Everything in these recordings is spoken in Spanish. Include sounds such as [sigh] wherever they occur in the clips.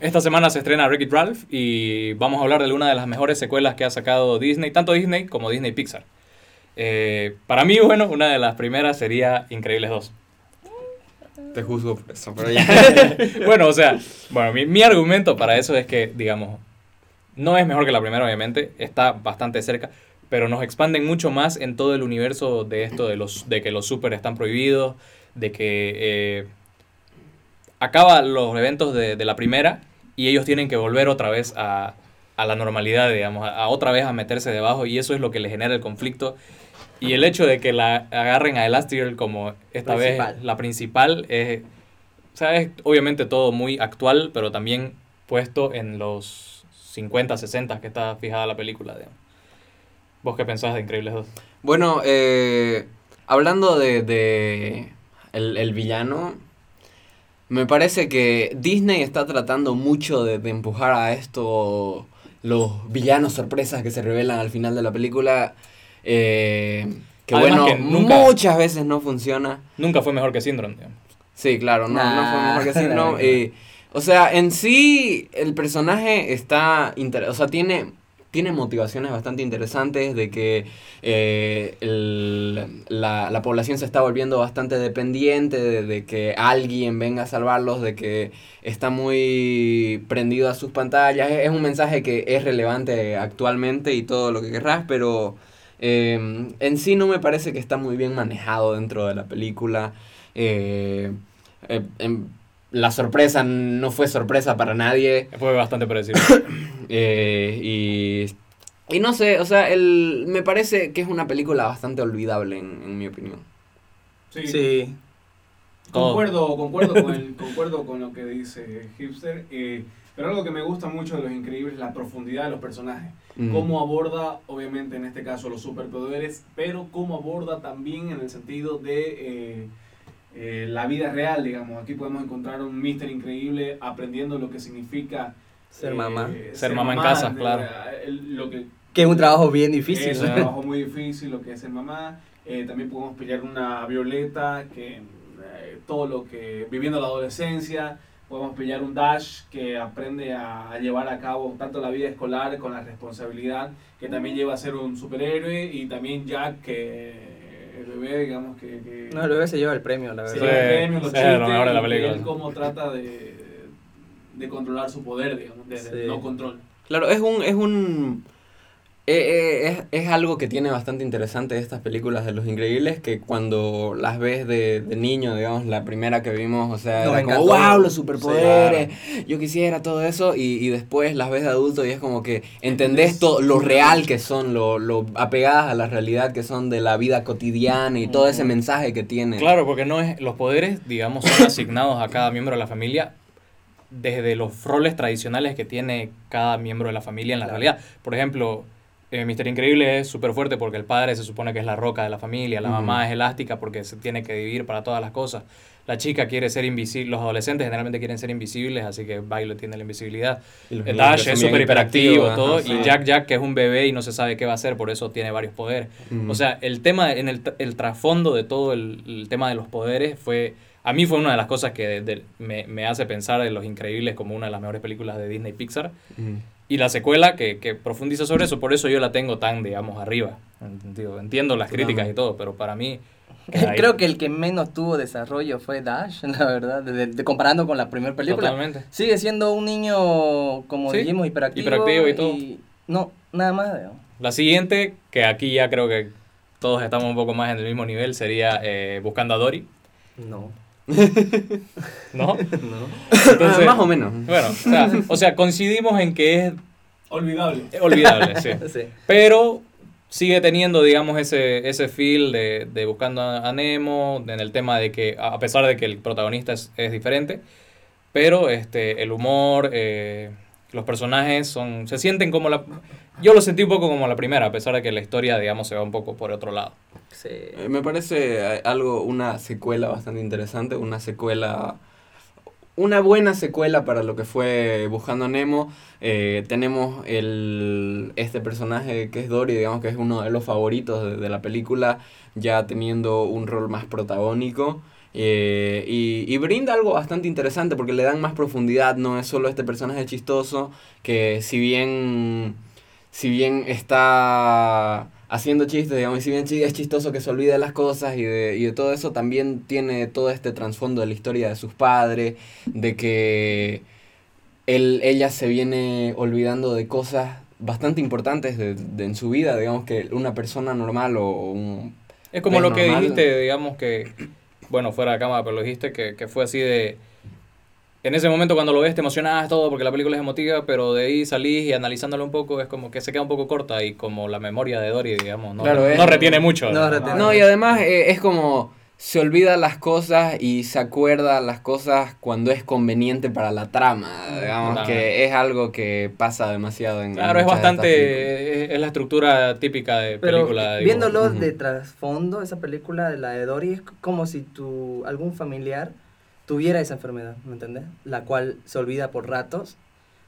Esta semana se estrena Wreck-It Ralph y vamos a hablar de una de las mejores secuelas que ha sacado Disney, tanto Disney como Disney Pixar. Eh, para mí, bueno, una de las primeras sería Increíbles 2. Te juzgo por eso, pero ya. [laughs] bueno, o sea, bueno, mi, mi argumento para eso es que, digamos, no es mejor que la primera, obviamente, está bastante cerca, pero nos expanden mucho más en todo el universo de esto de, los, de que los super están prohibidos, de que eh, acaba los eventos de, de la primera y ellos tienen que volver otra vez a, a la normalidad, digamos, a, a otra vez a meterse debajo y eso es lo que le genera el conflicto. Y el hecho de que la agarren a Elastigirl como esta Principal. vez la principal es, o sea, es obviamente todo muy actual, pero también puesto en los 50, 60 que está fijada la película. digamos. ¿Vos qué pensás de Increíbles 2? Bueno, eh, hablando de, de el, el villano, me parece que Disney está tratando mucho de, de empujar a esto, los villanos sorpresas que se revelan al final de la película. eh, que Además bueno, que nunca- muchas veces no funciona. Nunca fue mejor que Syndrome. digamos. Sí, claro, no, no fue mejor que [laughs] Syndrome. eh, o sea, en sí, el personaje está. inter- o sea, tiene, tiene motivaciones bastante interesantes de que eh, el- la, la población se está volviendo bastante dependiente, de, que alguien venga a salvarlos, de que está muy prendido a sus pantallas. Es, un mensaje que es relevante actualmente y todo lo que querrás, pero. eh, en sí no me parece que está muy bien manejado dentro de la película. Eh, eh, em, la sorpresa no fue sorpresa para nadie. Fue bastante predecible. [coughs] eh, y, y no sé, o sea, el, me parece que es una película bastante olvidable en, en mi opinión. Sí. Sí. Concuerdo, concuerdo, con el- concuerdo con lo que dice Hipster. eh, pero algo que me gusta mucho de Los Increíbles es la profundidad de los personajes. Mm. Cómo aborda, obviamente en este caso, los superpoderes, pero cómo aborda también en el sentido de eh, eh, la vida real, digamos. Aquí podemos encontrar un Mister Increíble aprendiendo lo que significa Ser eh, mamá. Ser mamá en casa, de- claro. lo que Que es un trabajo bien difícil. es un trabajo muy difícil lo que es ser mamá. Eh, también podemos pillar una Violeta que eh, todo lo que viviendo la adolescencia. Podemos pillar un Dash que aprende a, a llevar a cabo tanto la vida escolar con la responsabilidad que también lleva a ser un superhéroe y también Jack que el bebé digamos que, que No, el bebé se lleva el premio, la se verdad. lleva el premio, los sí, es lo chistes, mejor de la película. él cómo trata de, de controlar su poder digamos de, de Sí. no control Claro, es un... Es un eh, eh, es, es algo que tiene bastante interesante estas películas de Los Increíbles, que cuando las ves de, de niño, digamos, la primera que vimos, o sea, era como, wow, los superpoderes, yo quisiera todo eso, y, y después las ves de adulto y es como que entendés todo lo real que son, lo, lo apegadas a la realidad que son de la vida cotidiana y todo ese mensaje que tiene. Claro, porque no es los poderes, digamos, son [coughs] asignados a cada miembro de la familia desde los roles tradicionales que tiene cada miembro de la familia en la Claro. realidad. Por ejemplo, eh, Mister Increíble es súper fuerte porque el padre se supone que es la roca de la familia, la mamá es elástica porque se tiene que dividir para todas las cosas. La chica quiere ser invisible, los adolescentes generalmente quieren ser invisibles, así que Bailo tiene la invisibilidad. Que Dash es súper hiperactivo, ajá, todo, sí. y Jack Jack que es un bebé y no se sabe qué va a hacer, por eso tiene varios poderes. O sea, el tema, en el, tra- el trasfondo de todo el, el tema de los poderes fue, a mí fue una de las cosas que de- de- me, me hace pensar en Los Increíbles como una de las mejores películas de Disney Pixar. Ujú. Y la secuela que, que profundiza sobre eso, por eso yo la tengo tan, digamos, arriba. Entiendo, entiendo las críticas y todo, pero para mí... Creo que el que menos tuvo desarrollo fue Dash, [laughs] la verdad, de, de- comparando con la primera película. Totalmente. Sigue siendo un niño, como Sí, dijimos, hiperactivo. hiperactivo y todo. no, nada más. digamos. La siguiente, que aquí ya creo que todos estamos un poco más en el mismo nivel, sería eh, Buscando a Dory. No. [laughs] ¿No? No. Entonces- Ah, más o menos. Bueno, o sea, o sea, coincidimos en que es olvidable olvidable, sí. [laughs] Sí. Pero sigue teniendo, digamos, ese, ese feel de, de buscando a Nemo, en el tema de que, a a pesar de que el protagonista es, es diferente, pero este, el humor, eh, los personajes son, se sienten como la... Yo lo sentí un poco como la primera, a pesar de que la historia, digamos, se va un poco por otro lado. Sí. Eh, Me parece eh, algo, una secuela bastante interesante, una secuela, una buena secuela para lo que fue Buscando a Nemo. Eh, tenemos el, este personaje que es Dory, digamos que es uno de los favoritos de, de la película, ya teniendo un rol más protagónico. Eh, y, y brinda algo bastante interesante porque le dan más profundidad, no es solo este personaje chistoso que si bien, si bien está haciendo chistes, digamos, y si bien es chistoso que se olvide de las cosas y de, y de todo eso, también tiene todo este trasfondo de la historia de sus padres, de que él, ella se viene olvidando de cosas bastante importantes de, de en su vida, digamos que una persona normal o un... Es como ¿Ves lo que dijiste, digamos que, bueno, fuera de cámara, pero lo dijiste que, que fue así de... En ese momento cuando lo ves te emocionas todo porque la película es emotiva, pero de ahí salís y analizándolo un poco es como que se queda un poco corta y como la memoria de Dory, digamos, no, Claro, es- no retiene mucho. No ¿no? retiene. No, y además eh, es como se olvida las cosas y se acuerda las cosas cuando es conveniente para la trama, digamos Claro. que es algo que pasa demasiado en Claro, es bastante, es, la estructura típica de Pero película. digo. viéndolo de trasfondo, esa película de la de Dory es como si tu algún familiar tuviera esa enfermedad, ¿me entendés? La cual se olvida por ratos.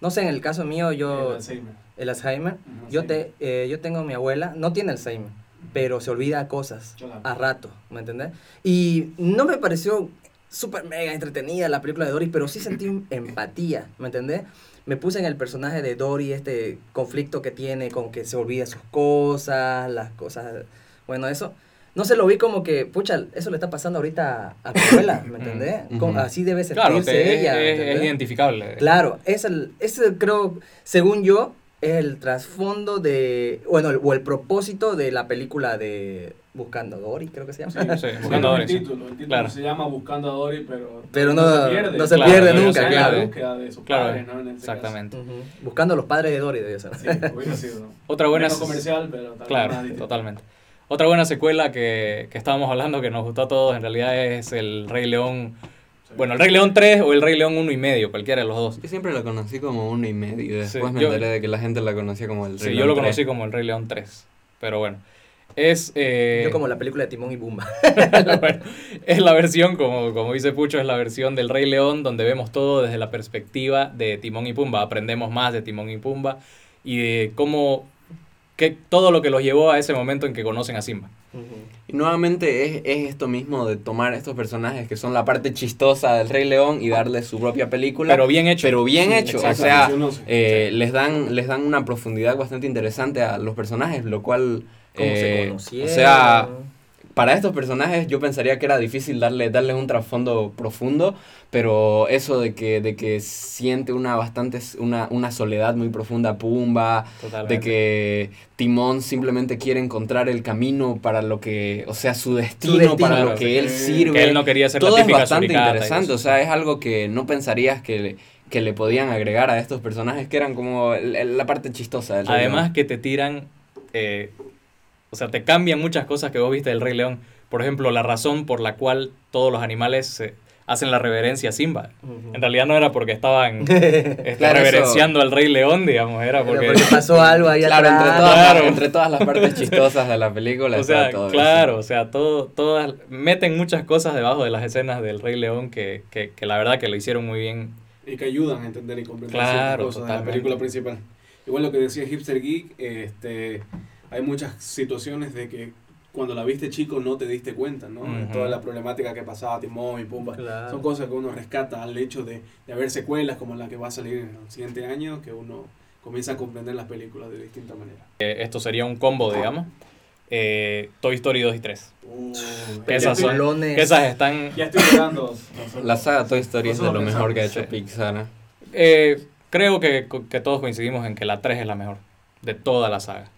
No sé, en el caso mío, yo, El Alzheimer. el Alzheimer, yo, Alzheimer. te, eh, yo tengo a mi abuela, no tiene Alzheimer, pero se olvida cosas a rato, ¿me entendés? Y no me pareció súper mega entretenida la película de Dory, pero sí sentí [coughs] empatía, ¿me entendés? Me puse en el personaje de Dory, este conflicto que tiene con que se olvida sus cosas, las cosas, bueno, eso. No se lo vi como que, pucha, eso le está pasando ahorita a abuela, ¿me [coughs] entendés? Ujú. Como- así debe sentirse Claro, te- ella, ¿me es, es identificable. Claro, es el, ese creo, según yo, el trasfondo de, bueno, el- o el propósito de la película de Buscando a Dory, creo que se llama. Sí, Sí, sí, [laughs] Buscando a el Dory, sí. título, el título Claro. se llama Buscando a Dory, pero, Pero no- no se Claro, pierde no nunca, claro. La búsqueda de sus Claro, padres, ¿no? En este exactamente. Buscando a los padres de Dory, debe ser. Sí, hubiera sido. [laughs] Otra buena es- comercial, pero Claro, totalmente. Otra buena secuela que, que estábamos hablando que nos gustó a todos en realidad es el Rey León. Sí. Bueno, el Rey León 3 o el Rey León 1 y medio, cualquiera de los dos. Yo siempre la conocí como uno y medio y después Sí, me yo- enteré de que la gente la conocía como el Sí, Rey yo lo León conocí 3. como el Rey León 3. Pero bueno. Es, eh, Yo como la película de Timón y Bumba. [laughs] bueno, es la versión, como, como dice Pucho, es la versión del Rey León donde vemos todo desde la perspectiva de Timón y Pumba. Aprendemos más de Timón y Pumba y de cómo, que, todo lo que los llevó a ese momento en que conocen a Simba. Y nuevamente es, es esto mismo de tomar estos personajes que son la parte chistosa del Rey León y darle su propia película. Pero bien hecho. pero bien Sí, hecho. O sea, eh, les, dan, les dan una profundidad bastante interesante a los personajes, lo cual... Cómo se eh, conocieron. o sea, para estos personajes yo pensaría que era difícil darle, darles un trasfondo profundo, pero eso de que, de que siente una bastante una, una soledad muy profunda Pumba, Totalmente. de que Timón simplemente quiere encontrar el camino para lo que, o sea, su destino, destino, para claro, lo que él sirve. que él no quería ser la Todo es bastante interesante, o sea, es algo que no pensarías que le, que le podían agregar a estos personajes que eran como la parte chistosa del Además que te tiran, eh, o sea, te cambian muchas cosas que vos viste del Rey León. Por ejemplo, la razón por la cual todos los animales se hacen la reverencia a Simba. Ujú. En realidad no era porque estaban [laughs] este, Claro, eso- reverenciando al Rey León, digamos, era Pero porque... porque pasó algo ahí Claro, entre todas, Claro. Las, entre todas las partes chistosas de la película [laughs] O sea, todo eso. claro, o sea, todo, todas, meten muchas cosas debajo de las escenas del Rey León que, que, que la verdad que lo hicieron muy bien. y que ayudan a entender y comprender Claro, cosas de la película principal. Igual lo que decía Hipster Geek, este, hay muchas situaciones de que cuando la viste chico no te diste cuenta, ¿no? De Ujú. Toda la problemática que pasaba Timón y Pumba. Claro. Son cosas que uno rescata al hecho de, de haber secuelas como la que va a salir en el siguiente año, que uno comienza a comprender las películas de distinta manera. Eh, esto sería un combo, digamos. Eh, Toy Story 2 y 3. Uh, Que esas estoy- son-. Que esas están... Ya estoy llorando. La saga Toy Story es de lo mejor que ha hecho Pixar. ¿eh? Eh, creo que, que todos coincidimos en que la 3 es la mejor de toda la saga.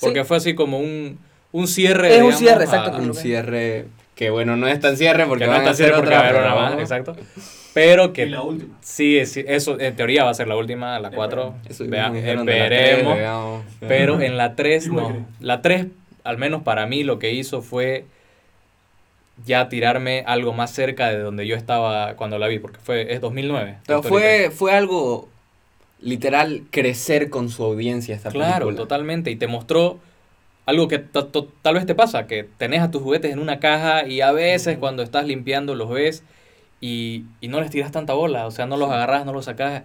Porque Sí. fue así como un, un cierre. Es un digamos, cierre, a- exacto, Un cierre que, bueno, no es tan cierre porque que no está hacer cierre porque otra, va a haber pero una más, exacto. Pero Y que la última. sí, es- eso en teoría va a ser la última, la 4. Eso Vea- mismo dijeron de la tres, veremos. veamos. Pero en la 3 Igual no. La 3, al menos para mí, lo que hizo fue ya tirarme algo más cerca de donde yo estaba cuando la vi, porque fue es 2009. Pero fue, fue algo literal crecer con su audiencia esta Claro, película. totalmente. Y te mostró algo que tal vez te pasa, que tenés a tus juguetes en una caja y a veces cuando estás limpiando los ves y, y no les tiras tanta bola, o sea, no los agarras, no los sacas.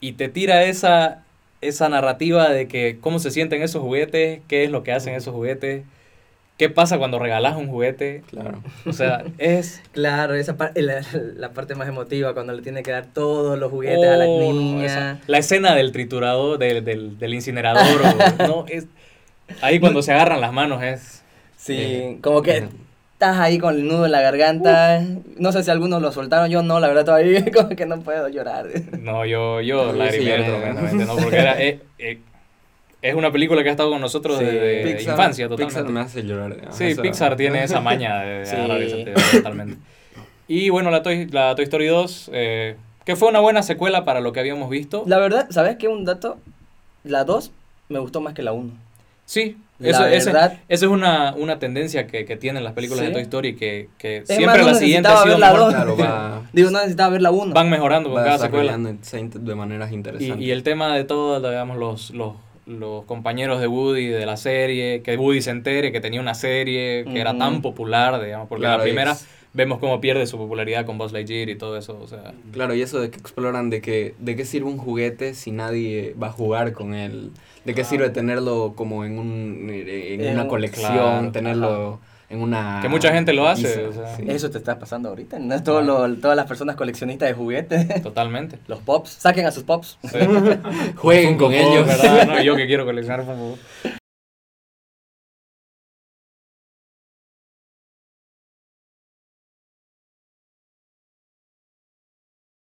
Y te tira esa, esa narrativa de que cómo se sienten esos juguetes, qué es lo que hacen esos juguetes, ¿qué pasa cuando regalas un juguete? Claro. O sea, es... Claro, esa par- la, la parte más emotiva cuando le tiene que dar todos los juguetes a la Oh, niña. esa- la escena del triturador, del, del, del incinerador, o- no, es... Ahí cuando se agarran las manos es... Sí, Eh, como que eh. estás ahí con el nudo en la garganta. No sé si algunos lo soltaron, yo no, la verdad todavía [laughs] como que no puedo llorar. No, yo, yo Yo sí lagrimé lloré. tremendamente, ¿no? Porque era, eh, eh, es una película que ha estado con nosotros Sí, desde Pixar- infancia Pixar totalmente. me hace llorar. Sí, eso- Pixar tiene esa maña de [laughs] Sí. totalmente. Y bueno, la Toy, la Toy Story 2, eh, que fue una buena secuela para lo que habíamos visto. La verdad, ¿sabes qué? Un dato, la 2 me gustó más que la 1. Sí, La eso, esa es una, una tendencia que, que tienen las películas Sí. de Toy Story, que, que Es siempre más, no la siguiente ha sido ver la mejor. dos. Claro, va, [laughs] Digo, no necesitaba ver la 1. Van mejorando con va cada secuela. de maneras Y, interesantes. y el tema de todos, digamos, los, los, los compañeros de Woody de la serie, que Woody se entere que tenía una serie que era tan popular, digamos, porque en Claro, la primera es- vemos cómo pierde su popularidad con Buzz Lightyear y todo eso, o sea... Claro, y eso de que exploran de que de qué sirve un juguete si nadie va a jugar con él, de qué sirve tenerlo como en un en En una un- colección, claro, tenerlo en una Que mucha gente lo hace, Isa, o sea. sí. Eso te está pasando ahorita. No es todo lo- todas las personas coleccionistas de juguetes. Totalmente. [laughs] Los pops, saquen a sus pops. Sí. [laughs] Jueguen con Pop, ellos. ¿verdad? No, yo que [laughs] quiero coleccionar.